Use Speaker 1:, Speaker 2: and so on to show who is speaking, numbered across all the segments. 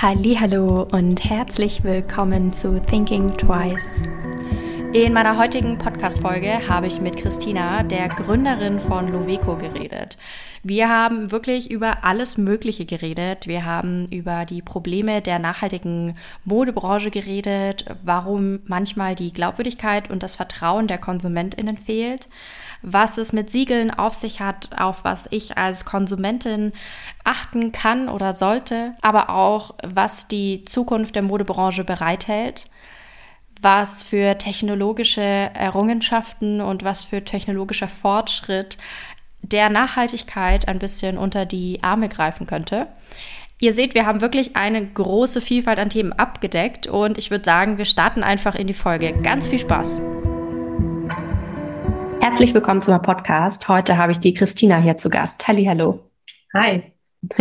Speaker 1: Hallo und herzlich willkommen zu Thinking Twice. In meiner heutigen Podcast-Folge habe ich mit Christina, der Gründerin von Loveco, geredet. Wir haben wirklich über alles Mögliche geredet. Wir haben über die Probleme der nachhaltigen Modebranche geredet, warum manchmal die Glaubwürdigkeit und das Vertrauen der KonsumentInnen fehlt, was es mit Siegeln auf sich hat, auf was ich als Konsumentin achten kann oder sollte, aber auch, was die Zukunft der Modebranche bereithält was für technologische Errungenschaften und was für technologischer Fortschritt der Nachhaltigkeit ein bisschen unter die Arme greifen könnte. Ihr seht, wir haben wirklich eine große Vielfalt an Themen abgedeckt und ich würde sagen, wir starten einfach in die Folge. Ganz viel Spaß. Herzlich willkommen zum Podcast. Heute habe ich die Christina hier zu Gast. Halli, hallo.
Speaker 2: Hi.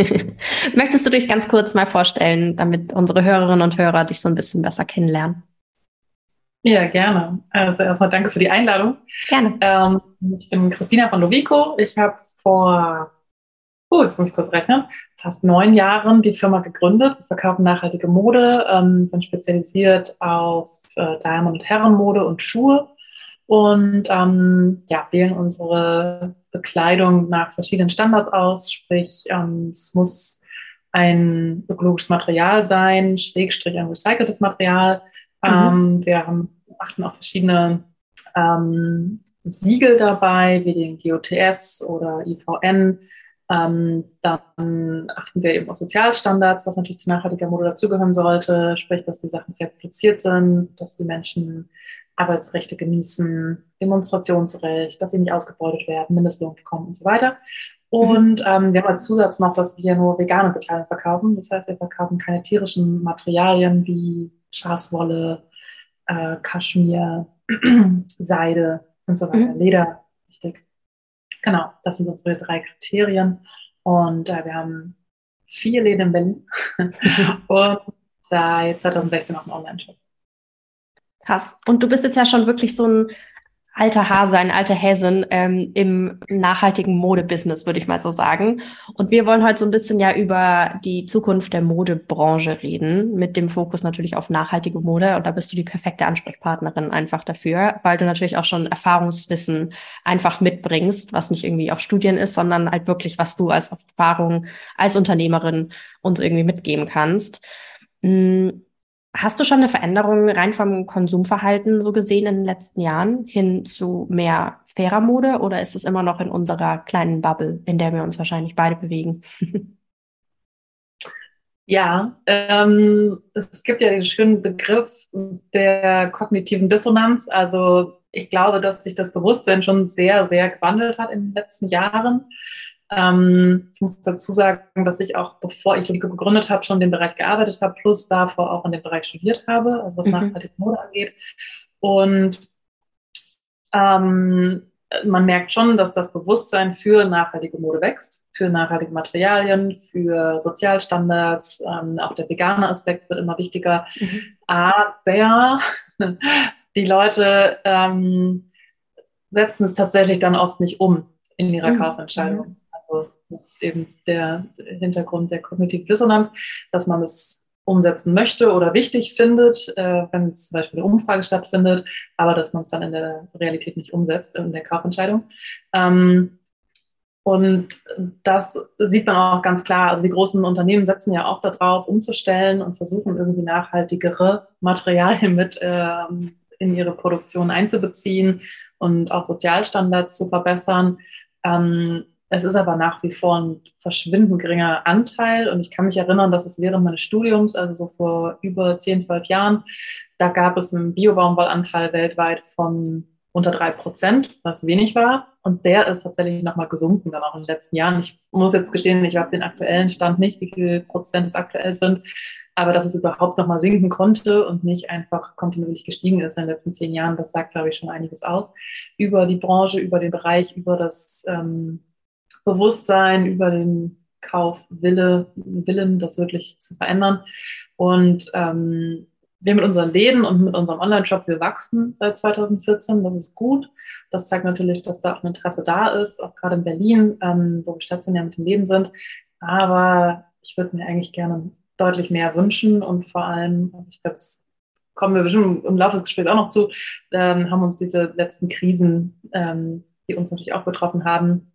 Speaker 1: Möchtest du dich ganz kurz mal vorstellen, damit unsere Hörerinnen und Hörer dich so ein bisschen besser kennenlernen?
Speaker 2: Ja, gerne. Also erstmal danke für die Einladung.
Speaker 1: Gerne.
Speaker 2: Ähm, ich bin Christina von Lovico. Ich habe vor, oh, jetzt muss ich kurz rechnen, fast neun Jahren die Firma gegründet. Wir verkaufen nachhaltige Mode, ähm, sind spezialisiert auf äh, Damen- und Herrenmode und Schuhe und ähm, ja, wählen unsere Bekleidung nach verschiedenen Standards aus. Sprich, ähm, es muss ein ökologisches Material sein, Schrägstrich ein recyceltes Material. Mhm. Ähm, wir haben achten auf verschiedene ähm, Siegel dabei, wie den GOTS oder IVN. Ähm, dann achten wir eben auf Sozialstandards, was natürlich zu nachhaltiger Mode dazugehören sollte, sprich, dass die Sachen fair produziert sind, dass die Menschen Arbeitsrechte genießen, Demonstrationsrecht, dass sie nicht ausgebeutet werden, Mindestlohn bekommen und so weiter. Und mhm. ähm, wir haben als Zusatz noch, dass wir nur vegane Bekleidung verkaufen. Das heißt, wir verkaufen keine tierischen Materialien wie Schafswolle, äh, Kaschmir, Seide und so weiter, mhm. Leder, richtig. Genau, das sind unsere drei Kriterien. Und äh, wir haben vier Läden in Berlin und seit 2016 auch einen Online-Shop.
Speaker 1: Krass. Und du bist jetzt ja schon wirklich so ein alter Hase, ein alter Häsin ähm, im nachhaltigen Modebusiness, würde ich mal so sagen. Und wir wollen heute so ein bisschen ja über die Zukunft der Modebranche reden, mit dem Fokus natürlich auf nachhaltige Mode. Und da bist du die perfekte Ansprechpartnerin einfach dafür, weil du natürlich auch schon Erfahrungswissen einfach mitbringst, was nicht irgendwie auf Studien ist, sondern halt wirklich, was du als Erfahrung als Unternehmerin uns irgendwie mitgeben kannst. Hm, Hast du schon eine Veränderung rein vom Konsumverhalten so gesehen in den letzten Jahren hin zu mehr fairer Mode oder ist es immer noch in unserer kleinen Bubble, in der wir uns wahrscheinlich beide bewegen?
Speaker 2: Ja, ähm, es gibt ja den schönen Begriff der kognitiven Dissonanz. Also ich glaube, dass sich das Bewusstsein schon sehr, sehr gewandelt hat in den letzten Jahren. Ähm, ich muss dazu sagen, dass ich auch, bevor ich Lico gegründet habe, schon in dem Bereich gearbeitet habe, plus davor auch in dem Bereich studiert habe, also was mhm. nachhaltige Mode angeht. Und ähm, man merkt schon, dass das Bewusstsein für nachhaltige Mode wächst, für nachhaltige Materialien, für Sozialstandards. Ähm, auch der vegane Aspekt wird immer wichtiger. Mhm. Aber die Leute ähm, setzen es tatsächlich dann oft nicht um in ihrer mhm. Kaufentscheidung. Das ist eben der Hintergrund der kognitiven Dissonanz, dass man es umsetzen möchte oder wichtig findet, äh, wenn zum Beispiel eine Umfrage stattfindet, aber dass man es dann in der Realität nicht umsetzt, in der Kaufentscheidung. Ähm, und das sieht man auch ganz klar. Also die großen Unternehmen setzen ja auch darauf, umzustellen und versuchen irgendwie nachhaltigere Materialien mit ähm, in ihre Produktion einzubeziehen und auch Sozialstandards zu verbessern. Es ist aber nach wie vor ein verschwindend geringer Anteil. Und ich kann mich erinnern, dass es während meines Studiums, also so vor über 10, 12 Jahren, da gab es einen Biobaumwollanteil weltweit von unter drei Prozent, was wenig war. Und der ist tatsächlich nochmal gesunken dann auch in den letzten Jahren. Ich muss jetzt gestehen, ich habe den aktuellen Stand nicht, wie viel Prozent es aktuell sind. Aber dass es überhaupt nochmal sinken konnte und nicht einfach kontinuierlich gestiegen ist in den letzten zehn Jahren, das sagt, glaube ich, schon einiges aus über die Branche, über den Bereich, über das ähm, Bewusstsein, über den Kaufwille, Willen, das wirklich zu verändern. Und ähm, wir mit unseren Läden und mit unserem Online-Shop, wir wachsen seit 2014. Das ist gut. Das zeigt natürlich, dass da auch ein Interesse da ist, auch gerade in Berlin, ähm, wo wir stationär mit den Läden sind. Aber ich würde mir eigentlich gerne deutlich mehr wünschen und vor allem, ich glaube, es kommen wir bestimmt im Laufe des Gesprächs auch noch zu, ähm, haben uns diese letzten Krisen, ähm, die uns natürlich auch betroffen haben,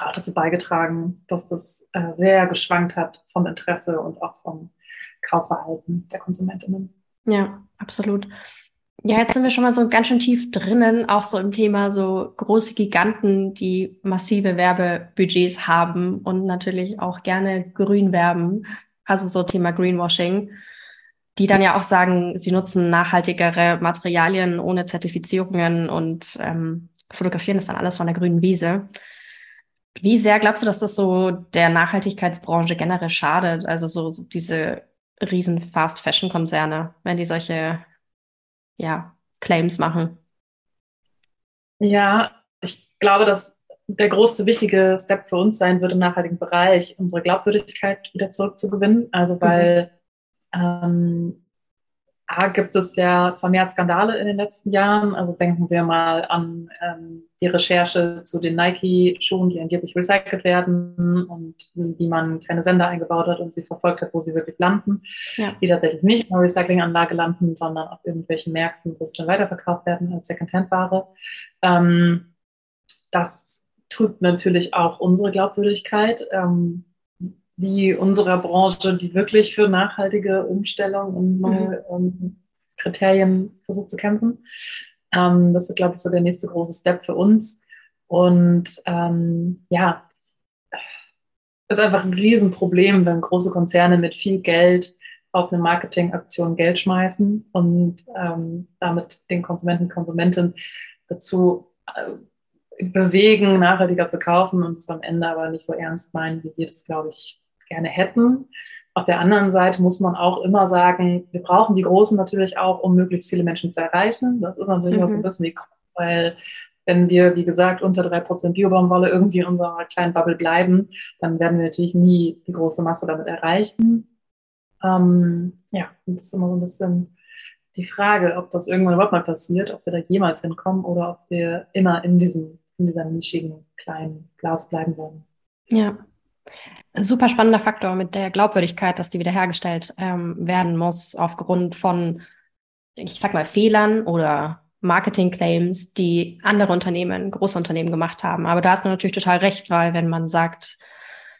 Speaker 2: auch dazu beigetragen, dass das äh, sehr geschwankt hat vom Interesse und auch vom Kaufverhalten der Konsumentinnen.
Speaker 1: Ja, absolut. Ja, jetzt sind wir schon mal so ganz schön tief drinnen, auch so im Thema so große Giganten, die massive Werbebudgets haben und natürlich auch gerne grün werben. Also so Thema Greenwashing, die dann ja auch sagen, sie nutzen nachhaltigere Materialien ohne Zertifizierungen und ähm, fotografieren das dann alles von der grünen Wiese. Wie sehr glaubst du, dass das so der Nachhaltigkeitsbranche generell schadet? Also so, so diese riesen Fast-Fashion-Konzerne, wenn die solche ja, Claims machen?
Speaker 2: Ja, ich glaube, dass der größte wichtige Step für uns sein wird im nachhaltigen Bereich, unsere Glaubwürdigkeit wieder zurückzugewinnen. Also weil mhm. ähm, A, gibt es ja vermehrt Skandale in den letzten Jahren. Also denken wir mal an ähm, die Recherche zu den Nike-Schuhen, die angeblich recycelt werden und wie man kleine Sender eingebaut hat und sie verfolgt hat, wo sie wirklich landen. Ja. Die tatsächlich nicht in der Recyclinganlage landen, sondern auf irgendwelchen Märkten, wo sie dann weiterverkauft werden als Secondhand-Ware. Ähm, das tut natürlich auch unsere Glaubwürdigkeit. Ähm, wie unserer Branche, die wirklich für nachhaltige Umstellung und neue mhm. ähm, Kriterien versucht zu kämpfen. Ähm, das wird, glaube ich, so der nächste große Step für uns. Und ähm, ja, es ist einfach ein Riesenproblem, wenn große Konzerne mit viel Geld auf eine Marketingaktion Geld schmeißen und ähm, damit den Konsumenten, Konsumentinnen dazu äh, bewegen, nachhaltiger zu kaufen und es am Ende aber nicht so ernst meinen, wie wir das, glaube ich, gerne hätten. Auf der anderen Seite muss man auch immer sagen, wir brauchen die Großen natürlich auch, um möglichst viele Menschen zu erreichen. Das ist natürlich mhm. auch so ein bisschen die, weil wenn wir, wie gesagt, unter drei Prozent Biobaumwolle irgendwie in unserer kleinen Bubble bleiben, dann werden wir natürlich nie die große Masse damit erreichen. Ähm, ja, das ist immer so ein bisschen die Frage, ob das irgendwann überhaupt mal passiert, ob wir da jemals hinkommen oder ob wir immer in diesem, in dieser nischigen kleinen Glas bleiben werden.
Speaker 1: Ja, super spannender Faktor mit der Glaubwürdigkeit, dass die wiederhergestellt ähm, werden muss aufgrund von, ich sag mal, Fehlern oder Marketing-Claims, die andere Unternehmen, große Unternehmen gemacht haben. Aber da hast du natürlich total recht, weil wenn man sagt,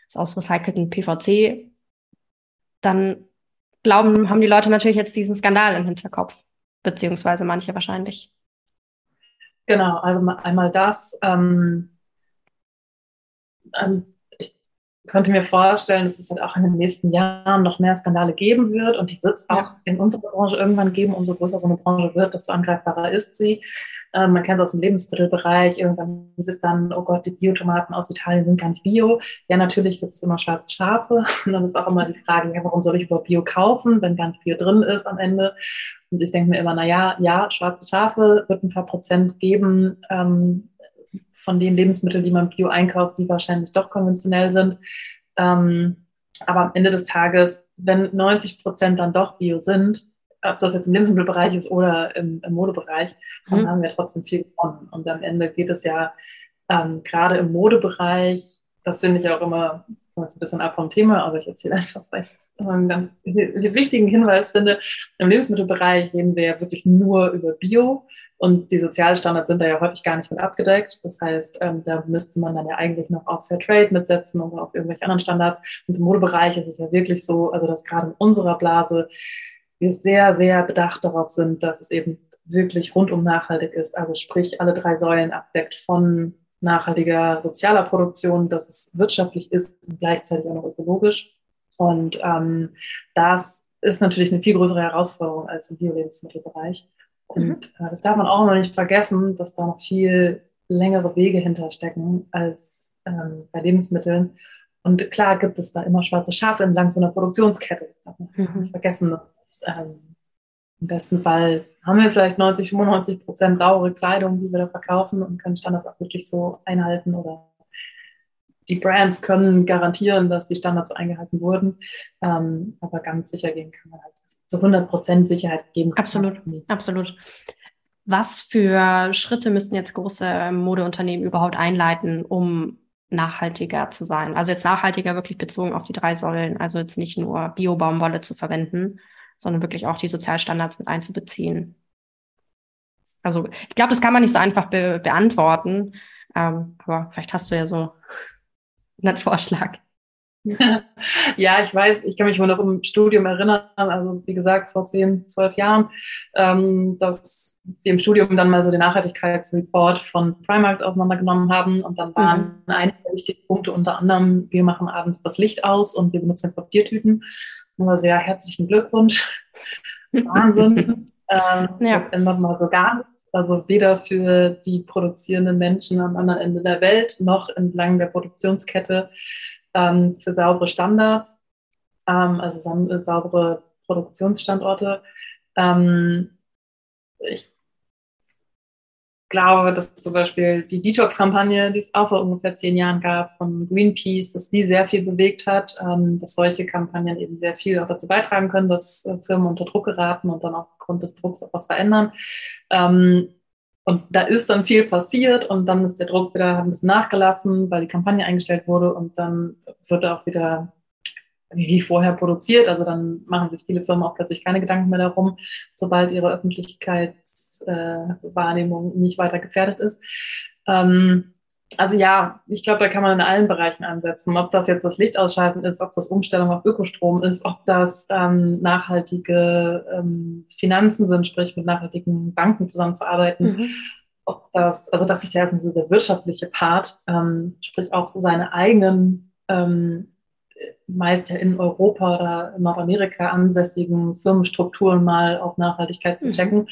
Speaker 1: es ist aus recycelten PVC, dann glauben, haben die Leute natürlich jetzt diesen Skandal im Hinterkopf, beziehungsweise manche wahrscheinlich.
Speaker 2: Genau, also einmal das. Ähm, ähm, könnte mir vorstellen, dass es halt auch in den nächsten Jahren noch mehr Skandale geben wird und die wird es auch ja. in unserer Branche irgendwann geben. Umso größer so eine Branche wird, desto angreifbarer ist sie. Ähm, man kennt es aus dem Lebensmittelbereich. Irgendwann ist es dann, oh Gott, die Biotomaten aus Italien sind gar nicht Bio. Ja, natürlich gibt es immer schwarze Schafe. Und dann ist auch immer die Frage, ja, warum soll ich überhaupt Bio kaufen, wenn gar nicht Bio drin ist am Ende? Und ich denke mir immer, na ja, ja, schwarze Schafe wird ein paar Prozent geben. Ähm, von den Lebensmitteln, die man bio einkauft, die wahrscheinlich doch konventionell sind. Ähm, aber am Ende des Tages, wenn 90 Prozent dann doch bio sind, ob das jetzt im Lebensmittelbereich ist oder im, im Modebereich, dann mhm. haben wir trotzdem viel gewonnen. Und am Ende geht es ja ähm, gerade im Modebereich, das finde ich auch immer jetzt ein bisschen ab vom Thema, aber ich erzähle einfach, weil ich es einen ganz wichtigen Hinweis finde. Im Lebensmittelbereich reden wir ja wirklich nur über Bio. Und die Sozialstandards sind da ja häufig gar nicht mit abgedeckt. Das heißt, ähm, da müsste man dann ja eigentlich noch auf Fair Trade mitsetzen oder auf irgendwelche anderen Standards. Und im Modebereich ist es ja wirklich so, also dass gerade in unserer Blase wir sehr, sehr bedacht darauf sind, dass es eben wirklich rundum nachhaltig ist. Also sprich, alle drei Säulen abdeckt von nachhaltiger sozialer Produktion, dass es wirtschaftlich ist und gleichzeitig auch noch ökologisch. Und ähm, das ist natürlich eine viel größere Herausforderung als im Bio-Lebensmittelbereich. Und mhm. äh, das darf man auch noch nicht vergessen, dass da noch viel längere Wege hinterstecken als ähm, bei Lebensmitteln. Und klar gibt es da immer schwarze Schafe entlang so einer Produktionskette. Das darf man mhm. nicht vergessen. Dass, ähm, Im besten Fall haben wir vielleicht 90, 95 Prozent saure Kleidung, die wir da verkaufen und können Standards auch wirklich so einhalten oder die Brands können garantieren, dass die Standards so eingehalten wurden. Ähm, aber ganz sicher gehen kann man halt zu 100 Prozent Sicherheit geben
Speaker 1: kann. Absolut, absolut. Was für Schritte müssten jetzt große Modeunternehmen überhaupt einleiten, um nachhaltiger zu sein. Also jetzt nachhaltiger wirklich bezogen auf die drei Säulen. Also jetzt nicht nur Bio-Baumwolle zu verwenden, sondern wirklich auch die Sozialstandards mit einzubeziehen. Also ich glaube, das kann man nicht so einfach be beantworten. Ähm, aber vielleicht hast du ja so einen Vorschlag.
Speaker 2: Ja, ich weiß, ich kann mich mal noch im Studium erinnern, also wie gesagt, vor zehn, zwölf Jahren, ähm, dass wir im Studium dann mal so den Nachhaltigkeitsreport von Primark auseinandergenommen haben und dann waren mhm. einige wichtige Punkte, unter anderem, wir machen abends das Licht aus und wir benutzen jetzt Papiertüten. Nur sehr herzlichen Glückwunsch. Wahnsinn. ähm, ja. Das ändert mal so gar nichts. Also weder für die produzierenden Menschen am anderen Ende der Welt noch entlang der Produktionskette ähm, für saubere Standards, ähm, also äh, saubere Produktionsstandorte. Ähm, ich glaube, dass zum Beispiel die Detox-Kampagne, die es auch vor ungefähr zehn Jahren gab von Greenpeace, dass die sehr viel bewegt hat, ähm, dass solche Kampagnen eben sehr viel auch dazu beitragen können, dass äh, Firmen unter Druck geraten und dann aufgrund des Drucks auch was verändern. Und da ist dann viel passiert und dann ist der Druck wieder ein bisschen nachgelassen, weil die Kampagne eingestellt wurde und dann wird auch wieder wie vorher produziert. Also dann machen sich viele Firmen auch plötzlich keine Gedanken mehr darum, sobald ihre Öffentlichkeitswahrnehmung nicht weiter gefährdet ist. Ähm, also ja, ich glaube, da kann man in allen Bereichen ansetzen. Ob das jetzt das Licht ausschalten ist, ob das Umstellung auf Ökostrom ist, ob das ähm, nachhaltige ähm, Finanzen sind, sprich mit nachhaltigen Banken zusammenzuarbeiten. Mhm. Ob das, also das ist ja so der wirtschaftliche Part, ähm, sprich auch seine eigenen ähm, meist ja in Europa oder in Nordamerika ansässigen Firmenstrukturen mal auf Nachhaltigkeit zu mhm. checken. Mhm.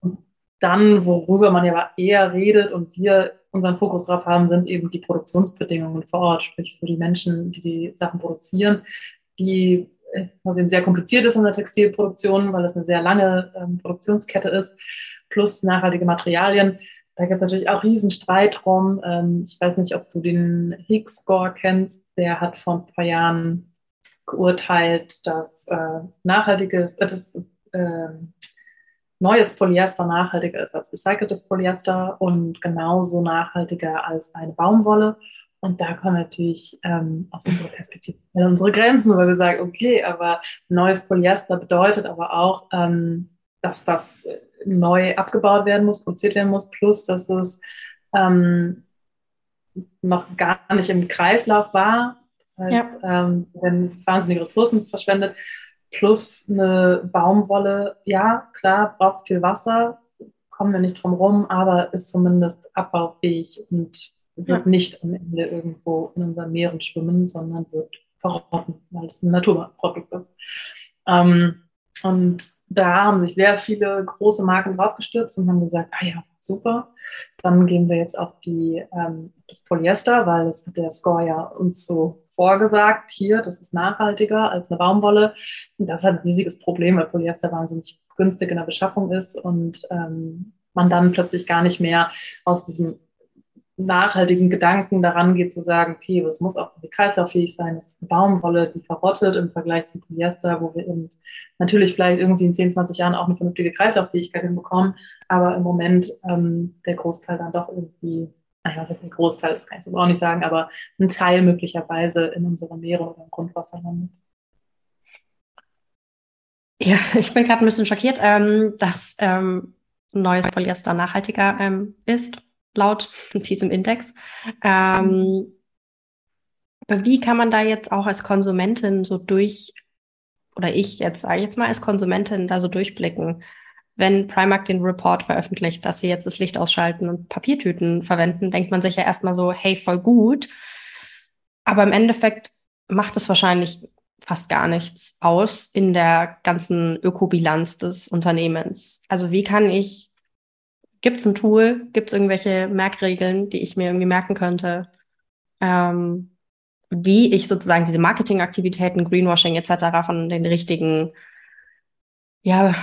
Speaker 2: Und dann, worüber man ja eher redet und wir unseren Fokus drauf haben, sind eben die Produktionsbedingungen vor Ort, sprich für die Menschen, die die Sachen produzieren, die quasi äh, sehr kompliziert ist in der Textilproduktion, weil es eine sehr lange ähm, Produktionskette ist, plus nachhaltige Materialien. Da gibt es natürlich auch riesen Streit drum. Ähm, ich weiß nicht, ob du den Higgs-Score kennst. Der hat vor ein paar Jahren geurteilt, dass äh, nachhaltiges, äh, das, äh, neues Polyester nachhaltiger ist als recyceltes Polyester und genauso nachhaltiger als eine Baumwolle. Und da kommen natürlich ähm, aus unserer Perspektive unsere Grenzen, weil wir sagen, okay, aber neues Polyester bedeutet aber auch, ähm, dass das neu abgebaut werden muss, produziert werden muss, plus dass es ähm, noch gar nicht im Kreislauf war. Das heißt, ja. ähm, wenn wahnsinnige Ressourcen verschwendet plus eine Baumwolle, ja, klar, braucht viel Wasser, kommen wir nicht drum rum, aber ist zumindest abbaufähig und wird ja. nicht am Ende irgendwo in unseren Meeren schwimmen, sondern wird verrotten, weil es ein Naturprodukt ist. Ähm, und da haben sich sehr viele große Marken draufgestürzt und haben gesagt, ah ja, super, dann gehen wir jetzt auf die, ähm, das Polyester, weil das hat der Score ja uns so vorgesagt, hier, das ist nachhaltiger als eine Baumwolle. Und das ist ein riesiges Problem, weil Polyester wahnsinnig günstig in der Beschaffung ist und ähm, man dann plötzlich gar nicht mehr aus diesem nachhaltigen Gedanken daran geht zu sagen, okay, es muss auch kreislauffähig sein, das ist eine Baumwolle, die verrottet im Vergleich zum Polyester, wo wir eben natürlich vielleicht irgendwie in 10, 20 Jahren auch eine vernünftige Kreislauffähigkeit hinbekommen, aber im Moment ähm, der Großteil dann doch irgendwie naja, das ist ein Großteil, das kann ich so auch nicht sagen, aber ein Teil möglicherweise in unserem Meere oder im Grundwasser landet.
Speaker 1: Ja, ich bin gerade ein bisschen schockiert, ähm, dass ähm, neues Polyester nachhaltiger ähm, ist, laut diesem Index. Ähm, wie kann man da jetzt auch als Konsumentin so durch, oder ich jetzt sage ich jetzt mal als Konsumentin da so durchblicken? Wenn Primark den Report veröffentlicht, dass sie jetzt das Licht ausschalten und Papiertüten verwenden, denkt man sich ja erstmal so, hey, voll gut. Aber im Endeffekt macht es wahrscheinlich fast gar nichts aus in der ganzen Ökobilanz des Unternehmens. Also wie kann ich, gibt es ein Tool, gibt es irgendwelche Merkregeln, die ich mir irgendwie merken könnte, ähm, wie ich sozusagen diese Marketingaktivitäten, Greenwashing etc. von den richtigen ja,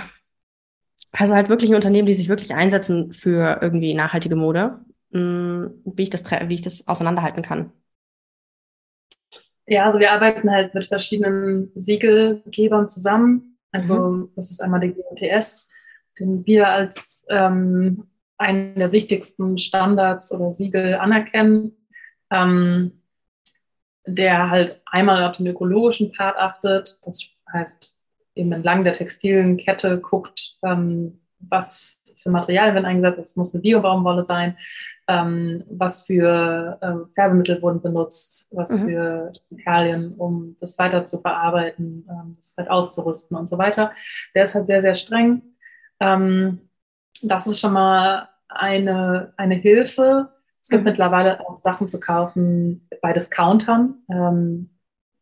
Speaker 1: also halt wirklich Unternehmen, die sich wirklich einsetzen für irgendwie nachhaltige Mode, mm, wie ich das, wie ich das auseinanderhalten kann.
Speaker 2: Ja, also wir arbeiten halt mit verschiedenen Siegelgebern zusammen. Also mhm. das ist einmal der GMTS, den wir als ähm, einen der wichtigsten Standards oder Siegel anerkennen. ähm, der halt einmal auf den ökologischen Part achtet. Das heißt, eben entlang der textilen Kette guckt, ähm, was für Materialien werden eingesetzt. Es muss eine Biobaumwolle sein. Ähm, was für äh, Färbemittel wurden benutzt, was mhm. für Chemikalien, um das weiter zu verarbeiten, ähm, das halt auszurüsten und so weiter. Der ist halt sehr, sehr streng. Ähm, das ist schon mal eine, eine Hilfe. Es gibt mhm. mittlerweile auch Sachen zu kaufen bei Discountern.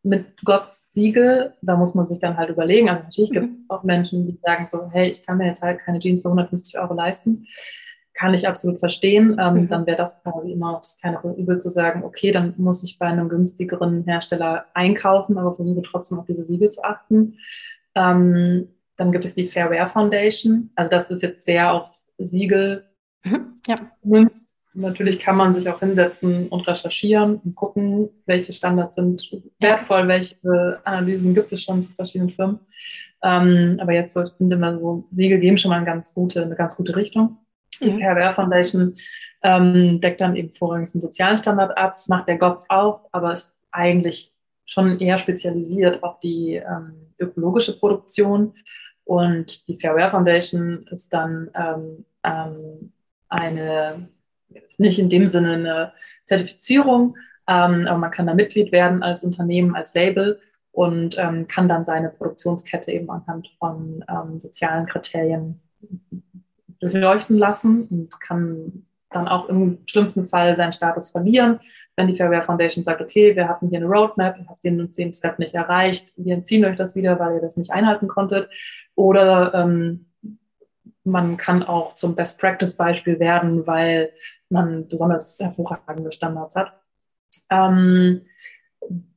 Speaker 2: Mit Gotts Siegel, da muss man sich dann halt überlegen. Also natürlich gibt es mhm. auch Menschen, die sagen so, hey, ich kann mir jetzt halt keine Jeans für 150 Euro leisten. Kann ich absolut verstehen. Ähm, mhm. Dann wäre das quasi immer noch das kleine Übel zu sagen, okay, dann muss ich bei einem günstigeren Hersteller einkaufen, aber versuche trotzdem auf diese Siegel zu achten. Ähm, dann gibt es die Fair Wear Foundation. Also das ist jetzt sehr auf Siegel mhm. ja. Natürlich kann man sich auch hinsetzen und recherchieren und gucken, welche Standards sind wertvoll, welche Analysen gibt es schon zu verschiedenen Firmen. Ähm, aber jetzt so, ich finde immer so, Siegel geben schon mal eine ganz gute, eine ganz gute Richtung. Die mhm. Foundation ähm, deckt dann eben vorrangig den sozialen Standard ab. Das macht der GOTS auch, aber ist eigentlich schon eher spezialisiert auf die ähm, ökologische Produktion. Und die Fairware Foundation ist dann ähm, ähm, eine jetzt nicht in dem Sinne eine Zertifizierung, ähm, aber man kann da Mitglied werden als Unternehmen, als Label und ähm, kann dann seine Produktionskette eben anhand von ähm, sozialen Kriterien durchleuchten lassen und kann dann auch im schlimmsten Fall seinen Status verlieren, wenn die Fairware Foundation sagt, okay, wir hatten hier eine Roadmap, ihr habt den und den Step nicht erreicht, wir entziehen euch das wieder, weil ihr das nicht einhalten konntet. Oder ähm, man kann auch zum Best Practice Beispiel werden, weil man besonders hervorragende Standards hat. Ähm,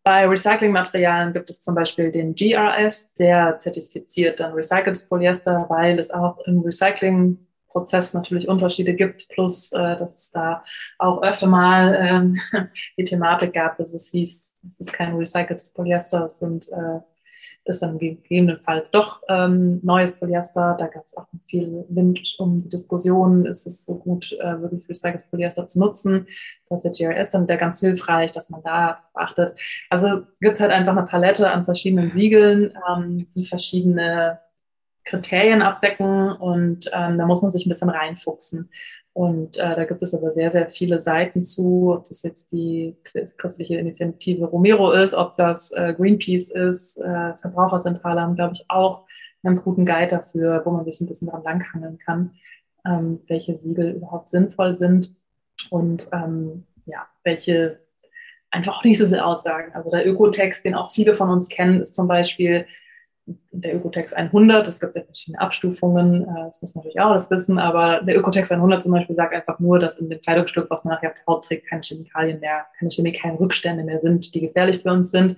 Speaker 2: bei Recyclingmaterialien gibt es zum Beispiel den GRS, der zertifiziert dann recyceltes Polyester, weil es auch im Recyclingprozess natürlich Unterschiede gibt, plus äh, dass es da auch öfter mal ähm, die Thematik gab, dass es hieß, es ist kein recyceltes Polyester, es sind äh, ist dann gegebenenfalls doch ähm, neues Polyester. Da gab es auch viel Wind um die Diskussion, ist es so gut, äh, wirklich recyceltes Polyester zu nutzen. Das ist der GRS dann wieder ganz hilfreich, dass man da beachtet. Also gibt es halt einfach eine Palette an verschiedenen Siegeln, ähm, die verschiedene Kriterien abdecken und ähm, da muss man sich ein bisschen reinfuchsen. Und äh, da gibt es aber sehr, sehr viele Seiten zu, ob das jetzt die christliche Initiative Romero ist, ob das äh, Greenpeace ist, äh, Verbraucherzentrale haben, glaube ich, auch einen ganz guten Guide dafür, wo man sich ein bisschen dran langhangeln kann, ähm, welche Siegel überhaupt sinnvoll sind und ähm, ja, welche einfach nicht so viel aussagen. Also der Ökotext, den auch viele von uns kennen, ist zum Beispiel der Ökotex 100, es gibt ja verschiedene Abstufungen, äh, das muss man natürlich auch alles wissen, aber der Ökotex 100 zum Beispiel sagt einfach nur, dass in dem Kleidungsstück, was man nachher auf der Haut trägt, keine Chemikalien mehr, keine Chemikalienrückstände mehr sind, die gefährlich für uns sind.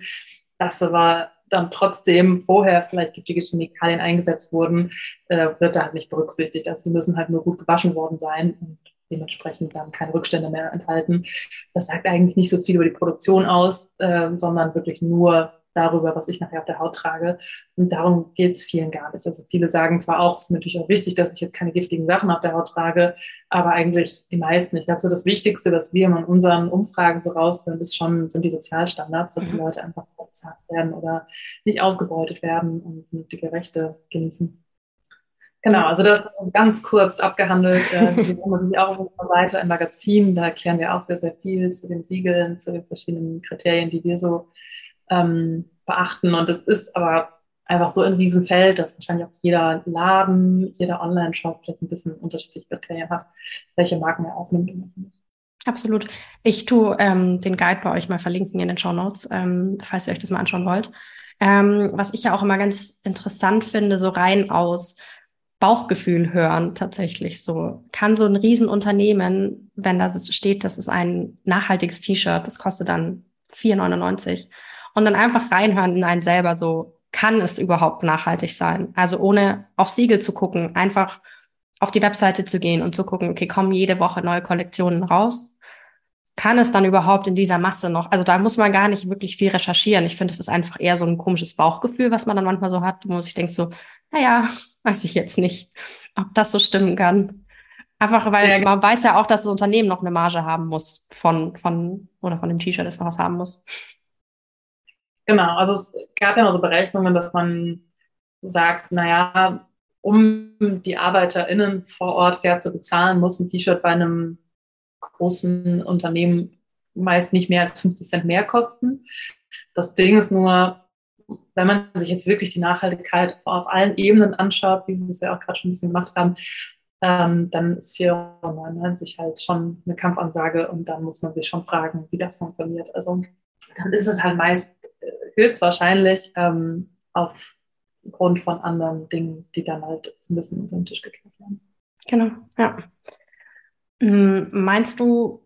Speaker 2: Das aber dann trotzdem vorher vielleicht giftige Chemikalien eingesetzt wurden, äh, wird da halt nicht berücksichtigt. Also die müssen halt nur gut gewaschen worden sein und dementsprechend dann keine Rückstände mehr enthalten. Das sagt eigentlich nicht so viel über die Produktion aus, äh, sondern wirklich nur darüber, was ich nachher auf der Haut trage. Und darum geht es vielen gar nicht. Also viele sagen zwar auch, es ist natürlich auch wichtig, dass ich jetzt keine giftigen Sachen auf der Haut trage, aber eigentlich die meisten. Ich glaube, so das Wichtigste, was wir in unseren Umfragen so raushören, ist schon, sind die Sozialstandards, dass die mhm. Leute einfach bezahlt werden oder nicht ausgebeutet werden und nötige Rechte genießen. Genau, also das ist ganz kurz abgehandelt. Wir haben natürlich auch auf unserer Seite ein Magazin, da erklären wir auch sehr, sehr viel zu den Siegeln, zu den verschiedenen Kriterien, die wir so ähm, beachten. Und das ist aber einfach so ein Riesenfeld, dass wahrscheinlich auch jeder Laden, jeder Online-Shop das ein bisschen unterschiedliche Kriterien hat, welche Marken er aufnimmt und nicht.
Speaker 1: Absolut. Ich tue ähm, den Guide bei euch mal verlinken in den Show Notes, ähm, falls ihr euch das mal anschauen wollt. Ähm, was ich ja auch immer ganz interessant finde, so rein aus Bauchgefühl hören tatsächlich so. Kann so ein Riesenunternehmen, wenn da steht, das ist ein nachhaltiges T-Shirt, das kostet dann 4,99 und dann einfach reinhören in einen selber so, kann es überhaupt nachhaltig sein? Also ohne auf Siegel zu gucken, einfach auf die Webseite zu gehen und zu gucken, okay, kommen jede Woche neue Kollektionen raus? Kann es dann überhaupt in dieser Masse noch? Also da muss man gar nicht wirklich viel recherchieren. Ich finde, es ist einfach eher so ein komisches Bauchgefühl, was man dann manchmal so hat, wo man sich denkt so, naja, weiß ich jetzt nicht, ob das so stimmen kann. Einfach weil man weiß ja auch, dass das Unternehmen noch eine Marge haben muss von, von oder von dem T-Shirt, das noch was haben muss.
Speaker 2: Genau, also es gab ja noch so Berechnungen, dass man sagt, naja, um die ArbeiterInnen vor Ort fair zu bezahlen, muss ein T-Shirt bei einem großen Unternehmen meist nicht mehr als 50 Cent mehr kosten. Das Ding ist nur, wenn man sich jetzt wirklich die Nachhaltigkeit auf allen Ebenen anschaut, wie wir es ja auch gerade schon ein bisschen gemacht haben, ähm, dann ist 4,99 halt schon eine Kampfansage und dann muss man sich schon fragen, wie das funktioniert. Also dann ist es halt meist höchstwahrscheinlich ähm, aufgrund von anderen Dingen, die dann halt so ein bisschen unter den Tisch gekehrt werden.
Speaker 1: Genau, ja. Hm, meinst du,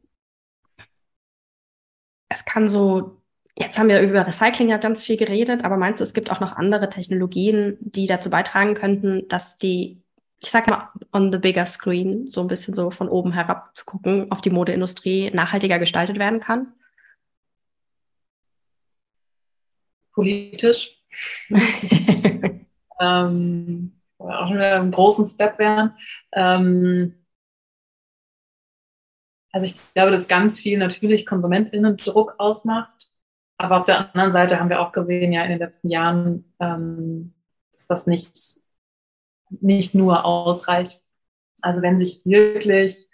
Speaker 1: es kann so, jetzt haben wir über Recycling ja ganz viel geredet, aber meinst du, es gibt auch noch andere Technologien, die dazu beitragen könnten, dass die, ich sag mal, on the bigger screen, so ein bisschen so von oben herab zu gucken, auf die Modeindustrie nachhaltiger gestaltet werden kann?
Speaker 2: Politisch. ähm, auch schon wieder einen großen Step wären. Ähm, also ich glaube, dass ganz viel natürlich KonsumentInnen-Druck ausmacht. Aber auf der anderen Seite haben wir auch gesehen, ja, in den letzten Jahren, ähm, dass das nicht, nicht nur ausreicht. Also wenn sich wirklich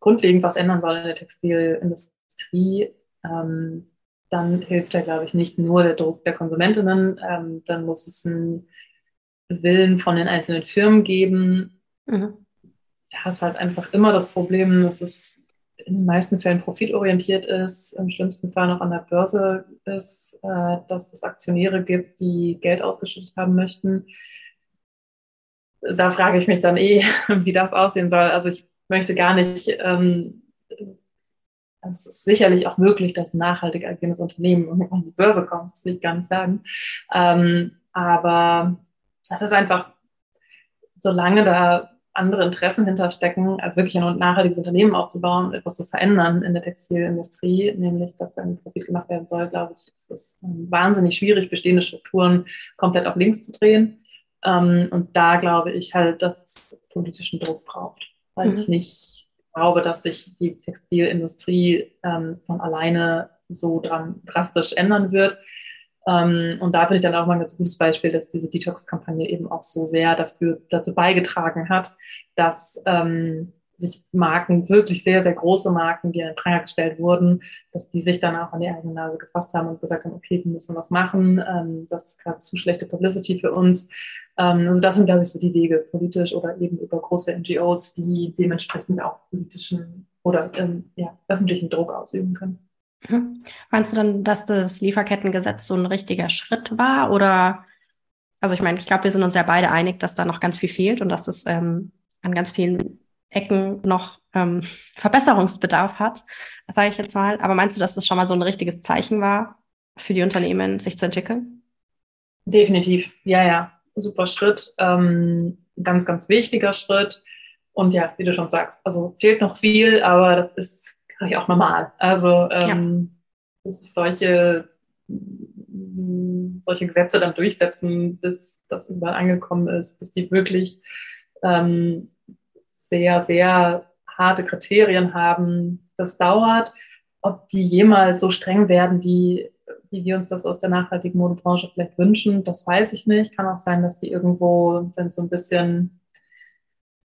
Speaker 2: grundlegend was ändern soll in der Textilindustrie, ähm, dann hilft da, glaube ich, nicht nur der Druck der Konsumentinnen. Ähm, dann muss es einen Willen von den einzelnen Firmen geben. Mhm. Da ist halt einfach immer das Problem, dass es in den meisten Fällen profitorientiert ist, im schlimmsten Fall noch an der Börse ist, äh, dass es Aktionäre gibt, die Geld ausgeschüttet haben möchten. Da frage ich mich dann eh, wie das aussehen soll. Also ich möchte gar nicht, ähm, also es ist sicherlich auch möglich, dass ein nachhaltig agierendes Unternehmen an die Börse kommt, das will ich gar nicht sagen. Ähm, aber es ist einfach, solange da andere Interessen hinterstecken, als wirklich ein nachhaltiges Unternehmen aufzubauen und etwas zu verändern in der Textilindustrie, nämlich dass dann Profit gemacht werden soll, glaube ich, ist es ähm, wahnsinnig schwierig, bestehende Strukturen komplett auf links zu drehen. Ähm, und da glaube ich halt, dass es politischen Druck braucht, weil mhm. ich nicht glaube, dass sich die Textilindustrie ähm, von alleine so dran drastisch ändern wird. Ähm, und da finde ich dann auch mal ein ganz gutes Beispiel, dass diese Detox-Kampagne eben auch so sehr dafür, dazu beigetragen hat, dass ähm, sich Marken, wirklich sehr, sehr große Marken, die an den Pranger gestellt wurden, dass die sich dann auch an die eigene Nase gefasst haben und gesagt haben, okay, wir müssen was machen, ähm, das ist gerade zu schlechte Publicity für uns. Ähm, also das sind, glaube ich, so die Wege, politisch oder eben über große NGOs, die dementsprechend auch politischen oder ähm, ja, öffentlichen Druck ausüben können.
Speaker 1: Mhm. Meinst du dann, dass das Lieferkettengesetz so ein richtiger Schritt war? Oder, also ich meine, ich glaube, wir sind uns ja beide einig, dass da noch ganz viel fehlt und dass es ähm, an ganz vielen Ecken noch ähm, Verbesserungsbedarf hat, sage ich jetzt mal. Aber meinst du, dass das schon mal so ein richtiges Zeichen war für die Unternehmen, sich zu entwickeln?
Speaker 2: Definitiv, ja, ja. Super Schritt. Ähm, ganz, ganz wichtiger Schritt. Und ja, wie du schon sagst, also fehlt noch viel, aber das ist glaube ich, auch normal. Also ähm, ja. solche, solche Gesetze dann durchsetzen, bis das überall angekommen ist, bis die wirklich ähm, sehr, sehr harte Kriterien haben. Das dauert. Ob die jemals so streng werden, wie, wie wir uns das aus der nachhaltigen Modebranche vielleicht wünschen, das weiß ich nicht. Kann auch sein, dass die irgendwo dann so ein bisschen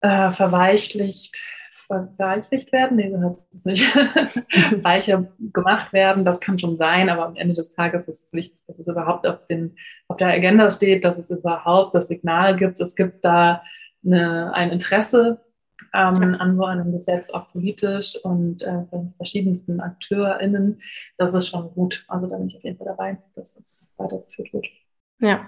Speaker 2: äh, verweichlicht verweichlicht werden, nee, so heißt es nicht, weicher gemacht werden, das kann schon sein, aber am Ende des Tages ist es wichtig, dass es überhaupt auf, den, auf der Agenda steht, dass es überhaupt das Signal gibt, es gibt da eine, ein Interesse ähm, an so einem Gesetz, auch politisch und äh, von verschiedensten AkteurInnen. Das ist schon gut. Also da bin ich auf jeden Fall dabei, dass es weitergeführt wird.
Speaker 1: Ja,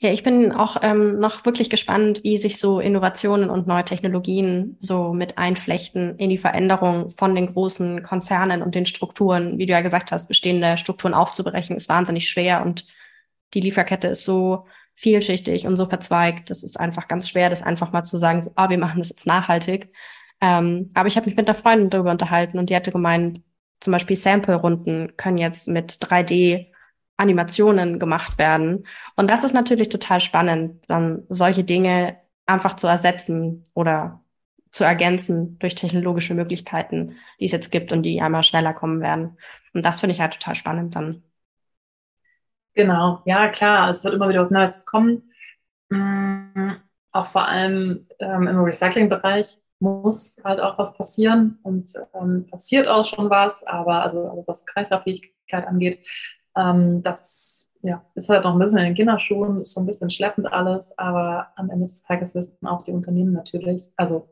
Speaker 1: ja, ich bin auch ähm, noch wirklich gespannt, wie sich so Innovationen und neue Technologien so mit einflechten in die Veränderung von den großen Konzernen und den Strukturen. Wie du ja gesagt hast, bestehende Strukturen aufzubrechen, ist wahnsinnig schwer und die Lieferkette ist so vielschichtig und so verzweigt. Das ist einfach ganz schwer, das einfach mal zu sagen, so, ah, wir machen das jetzt nachhaltig. Ähm, aber ich habe mich mit einer Freundin darüber unterhalten und die hatte gemeint, zum Beispiel Sample-Runden können jetzt mit 3D Animationen gemacht werden. Und das ist natürlich total spannend, dann solche Dinge einfach zu ersetzen oder zu ergänzen durch technologische Möglichkeiten, die es jetzt gibt und die einmal schneller kommen werden. Und das finde ich halt total spannend dann.
Speaker 2: Genau, ja klar, es wird immer wieder was Neues kommen. Mhm. Auch vor allem ähm, im Recycling-Bereich muss halt auch was passieren und ähm, passiert auch schon was, aber also, also was Kreislauffähigkeit angeht, ähm, das ja, ist halt noch ein bisschen in den Kinderschuhen, ist so ein bisschen schleppend alles, aber am Ende des Tages wissen auch die Unternehmen natürlich, also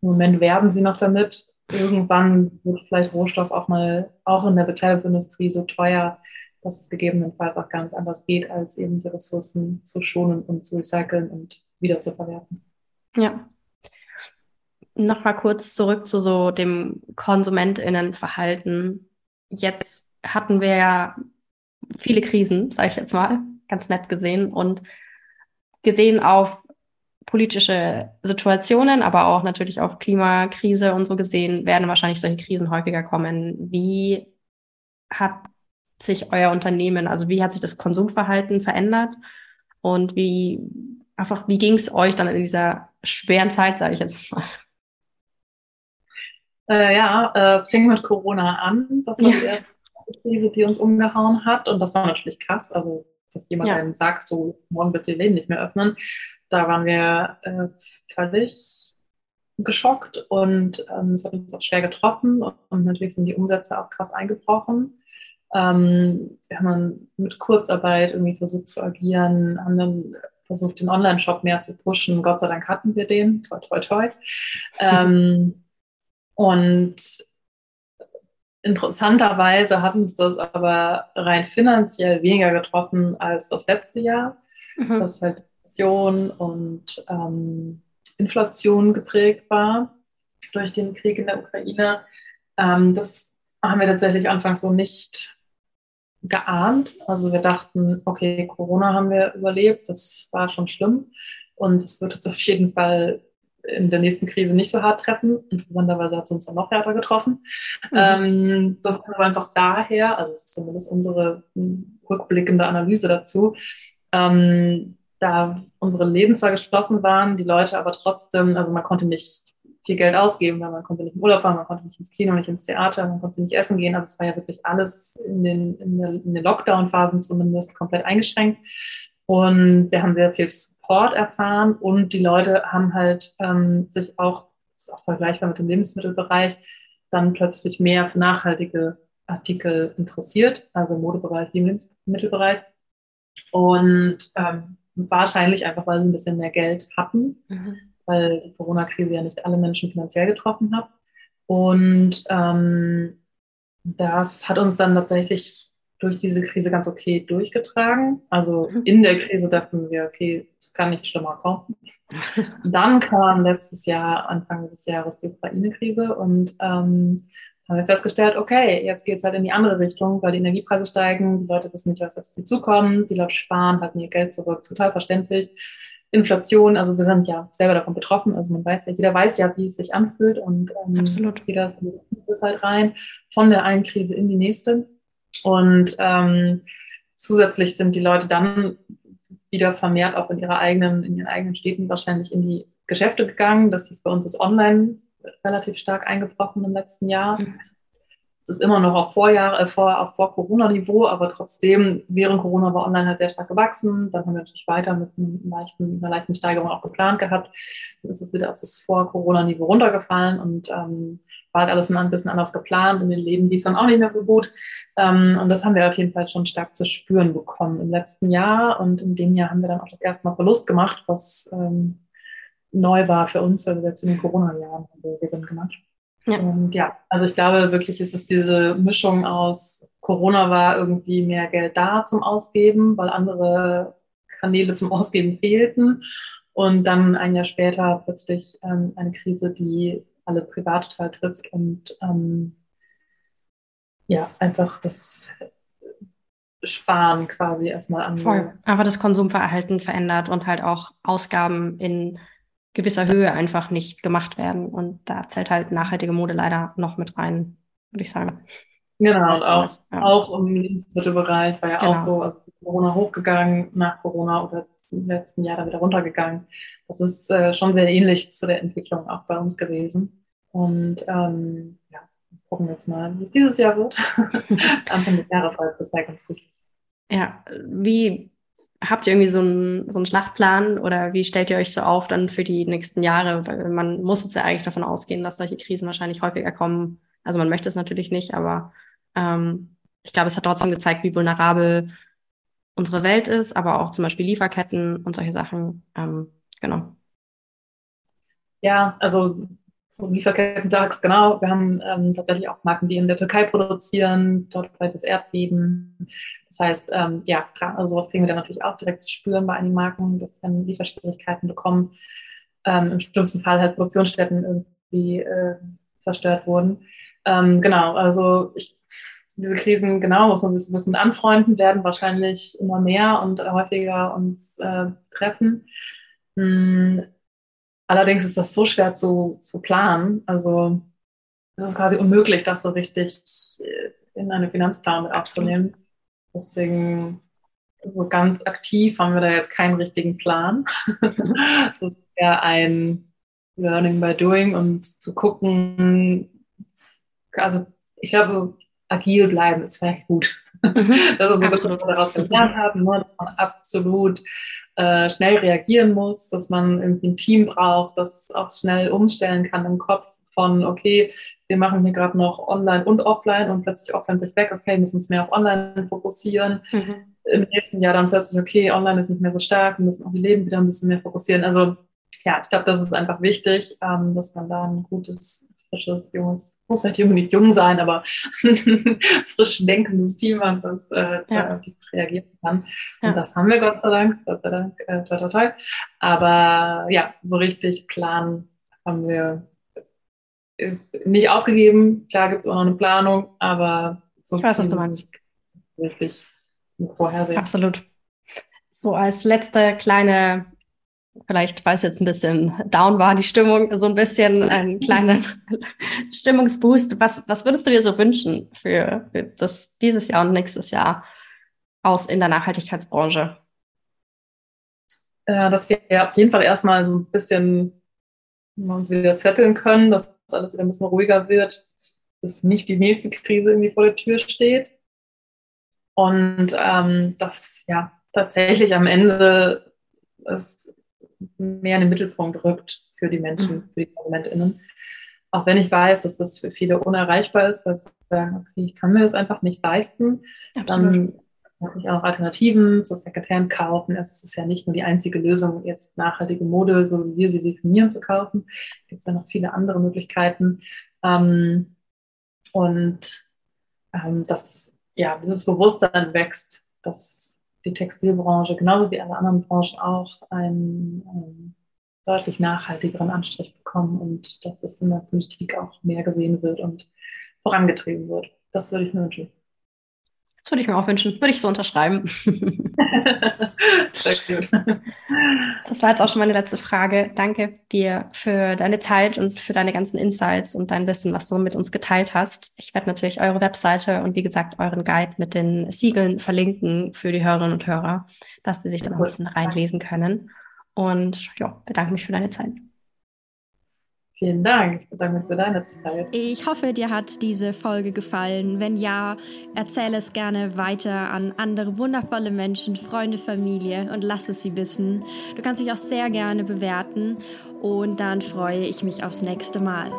Speaker 2: im Moment werben sie noch damit. Irgendwann wird vielleicht Rohstoff auch mal, auch in der Bekleidungsindustrie so teuer, dass es gegebenenfalls auch gar nicht anders geht, als eben die Ressourcen zu schonen und zu recyceln und wieder zu verwerten.
Speaker 1: Ja. Nochmal kurz zurück zu so dem KonsumentInnenverhalten. Jetzt hatten wir ja viele Krisen, sage ich jetzt mal, ganz nett gesehen und gesehen auf politische Situationen, aber auch natürlich auf Klimakrise und so gesehen, werden wahrscheinlich solche Krisen häufiger kommen. Wie hat sich euer Unternehmen, also wie hat sich das Konsumverhalten verändert und wie einfach, wie ging es euch dann in dieser schweren Zeit, sage ich jetzt mal?
Speaker 2: Äh, ja, äh, es fing mit Corona an. Das war ja. die erste Krise, die uns umgehauen hat. Und das war natürlich krass. Also, dass jemand ja. einem sagt, so, morgen wird die Läden nicht mehr öffnen. Da waren wir äh, völlig geschockt und ähm, es hat uns auch schwer getroffen und natürlich sind die Umsätze auch krass eingebrochen. Ähm, wir haben dann mit Kurzarbeit irgendwie versucht zu agieren, haben dann versucht, den Online-Shop mehr zu pushen. Gott sei Dank hatten wir den, toi, toi, toi. ähm, und interessanterweise hat uns das aber rein finanziell weniger getroffen als das letzte Jahr. Mhm. Das halt Inflation und ähm, Inflation geprägt war durch den Krieg in der Ukraine. Ähm, das haben wir tatsächlich anfangs so nicht geahnt. Also wir dachten, okay, Corona haben wir überlebt, das war schon schlimm und es wird uns auf jeden Fall in der nächsten Krise nicht so hart treffen. Interessanterweise hat es uns dann noch härter getroffen. Mhm. Ähm, das kommt aber einfach daher, also zumindest unsere rückblickende Analyse dazu, ähm, da unsere Läden zwar geschlossen waren, die Leute aber trotzdem, also man konnte nicht viel Geld ausgeben, weil man konnte nicht in Urlaub fahren, man konnte nicht ins Kino, nicht ins Theater, man konnte nicht essen gehen. Also es war ja wirklich alles in den, in den Lockdown-Phasen zumindest komplett eingeschränkt. Und wir haben sehr viel Support erfahren und die Leute haben halt ähm, sich auch, das ist auch vergleichbar mit dem Lebensmittelbereich, dann plötzlich mehr für nachhaltige Artikel interessiert, also im Modebereich wie im Lebensmittelbereich. Und ähm, Wahrscheinlich einfach, weil sie ein bisschen mehr Geld hatten, mhm. Weil die Corona-Krise ja nicht alle Menschen finanziell getroffen hat. Und ähm, das hat uns dann tatsächlich durch diese Krise ganz okay durchgetragen. Also mhm. in der Krise dachten wir, okay, es kann nicht schlimmer kommen. Dann kam letztes Jahr, Anfang des Jahres, die Ukraine-Krise und ähm, haben wir festgestellt, okay, jetzt geht es halt in die andere Richtung, weil die Energiepreise steigen, die Leute wissen nicht, was auf sie zukommt, die Leute sparen, halten ihr Geld zurück, total verständlich. Inflation, also wir sind ja selber davon betroffen, also man weiß ja, jeder weiß ja, wie es sich anfühlt und ähm, Absolut. jeder ist, ist halt rein von der einen Krise in die nächste. Und ähm, zusätzlich sind die Leute dann wieder vermehrt auch in ihrer eigenen, in ihren eigenen Städten wahrscheinlich in die Geschäfte gegangen. Das hieß bei uns ist online relativ stark eingebrochen im letzten Jahr. Mhm. Es ist immer noch auf Vorjahr, äh, vor, auf vor Corona-Niveau, aber trotzdem, während Corona war online halt sehr stark gewachsen. Dann haben wir natürlich weiter mit leichten, einer leichten Steigerung auch geplant gehabt. Dann ist es wieder auf das Vor-Corona-Niveau runtergefallen und ähm, war halt alles mal ein bisschen anders geplant. In den Läden lief es dann auch nicht mehr so gut. Ähm, und das haben wir auf jeden Fall schon stark zu spüren bekommen im letzten Jahr. Und in dem Jahr haben wir dann auch das erste Mal Verlust gemacht, was ähm, neu war für uns, weil wir selbst in den Corona-Jahren haben wir Gewinn gemacht. Ja. Und ja, also ich glaube wirklich, ist es diese Mischung aus Corona war irgendwie mehr Geld da zum Ausgeben, weil andere Kanäle zum Ausgeben fehlten. Und dann ein Jahr später plötzlich ähm, eine Krise, die alle privat total trifft und ähm, ja, einfach das Sparen quasi erstmal an.
Speaker 1: Voll. Aber das Konsumverhalten verändert und halt auch Ausgaben in gewisser Höhe einfach nicht gemacht werden. Und da zählt halt nachhaltige Mode leider noch mit rein, würde ich sagen.
Speaker 2: Genau, und auch, ja. auch im Lebensmittelbereich war ja genau. auch so, also Corona hochgegangen, nach Corona oder im letzten Jahr dann wieder runtergegangen. Das ist äh, schon sehr ähnlich zu der Entwicklung auch bei uns gewesen. Und ähm, ja, gucken wir jetzt mal, wie es dieses Jahr wird. Anfang des Jahres war es bisher ganz gut.
Speaker 1: Ja, wie habt ihr irgendwie so einen, so einen Schlachtplan oder wie stellt ihr euch so auf dann für die nächsten Jahre? Weil man muss jetzt ja eigentlich davon ausgehen, dass solche Krisen wahrscheinlich häufiger kommen. Also man möchte es natürlich nicht, aber ähm, ich glaube, es hat trotzdem gezeigt, wie vulnerabel unsere Welt ist, aber auch zum Beispiel Lieferketten und solche Sachen. Ähm, genau.
Speaker 2: Ja, also Lieferketten sagst, genau. Wir haben ähm, tatsächlich auch Marken, die in der Türkei produzieren, dort vielleicht das Erdbeben. Das heißt, ähm, ja, also sowas kriegen wir dann natürlich auch direkt zu spüren bei einigen Marken, dass wir Lieferschwierigkeiten bekommen. Ähm, Im schlimmsten Fall halt Produktionsstätten irgendwie äh, zerstört wurden. Ähm, genau, also ich, diese Krisen, genau, muss man sich ein bisschen anfreunden, werden wahrscheinlich immer mehr und häufiger uns äh, treffen. Hm, allerdings ist das so schwer zu, zu planen. Also es ist quasi unmöglich, das so richtig äh, in eine Finanzplanung mit abzunehmen. Deswegen so ganz aktiv haben wir da jetzt keinen richtigen Plan. Es ist eher ein Learning by Doing und zu gucken, also ich glaube, agil bleiben ist vielleicht gut. Mhm. Das ist so, was wir daraus gelernt haben, ne? dass man absolut äh, schnell reagieren muss, dass man irgendwie ein Team braucht, das auch schnell umstellen kann im Kopf von, okay, wir machen hier gerade noch online und offline und plötzlich offline bricht weg, okay, müssen uns mehr auf online fokussieren. Mhm. Im nächsten Jahr dann plötzlich, okay, online ist nicht mehr so stark, wir müssen auch die Leben wieder ein bisschen mehr fokussieren. Also ja, ich glaube, das ist einfach wichtig, ähm, dass man da ein gutes frisches, junges, muss vielleicht nicht jung sein, aber frisch denkendes Team hat, das äh, ja. reagieren kann. Ja. Und das haben wir Gott sei Dank, Gott sei Dank, äh, toi, toi, toi. Aber ja, so richtig Plan haben wir nicht aufgegeben. Klar gibt es auch noch eine Planung, aber
Speaker 1: so ich weiß, was du meinst.
Speaker 2: Wirklich vorhersehen.
Speaker 1: Absolut. So als letzte kleine vielleicht, weil es jetzt ein bisschen down war, die Stimmung, so ein bisschen einen kleinen Stimmungsboost. Was, was würdest du dir so wünschen für, für das, dieses Jahr und nächstes Jahr aus in der Nachhaltigkeitsbranche?
Speaker 2: Äh, dass wir auf jeden Fall erstmal so ein bisschen uns wieder setteln können, dass alles wieder ein bisschen ruhiger wird, dass nicht die nächste Krise irgendwie vor der Tür steht. Und ähm, dass ja tatsächlich am Ende es mehr in den Mittelpunkt rückt für die Menschen, mhm. für die KonsumentInnen. Auch wenn ich weiß, dass das für viele unerreichbar ist, weil sie sagen, okay, ich kann mir das einfach nicht leisten, Absolut. dann habe ich auch Alternativen zur Secondhand kaufen. Es ist ja nicht nur die einzige Lösung, jetzt nachhaltige Mode, so wie wir sie definieren, zu kaufen. Es gibt ja noch viele andere Möglichkeiten. Ähm, und ähm, dass ja, dieses Bewusstsein wächst, dass die Textilbranche, genauso wie alle anderen Branchen auch, einen, einen deutlich nachhaltigeren Anstrich bekommen und dass es in der Politik auch mehr gesehen wird und vorangetrieben wird. Das würde ich mir wünschen.
Speaker 1: Das würde ich mir auch wünschen. Würde ich so unterschreiben. Sehr gut. Das war jetzt auch schon meine letzte Frage. Danke dir für deine Zeit und für deine ganzen Insights und dein Wissen, was du mit uns geteilt hast. Ich werde natürlich eure Webseite und wie gesagt euren Guide mit den Siegeln verlinken für die Hörerinnen und Hörer, dass sie sich da ein bisschen reinlesen können. Und ja, bedanke mich für deine Zeit.
Speaker 2: Vielen Dank. Ich bedanke mich für deine Zeit.
Speaker 1: Ich hoffe, dir hat diese Folge gefallen. Wenn ja, erzähle es gerne weiter an andere wundervolle Menschen, Freunde, Familie und lass es sie wissen. Du kannst mich auch sehr gerne bewerten und dann freue ich mich aufs nächste Mal.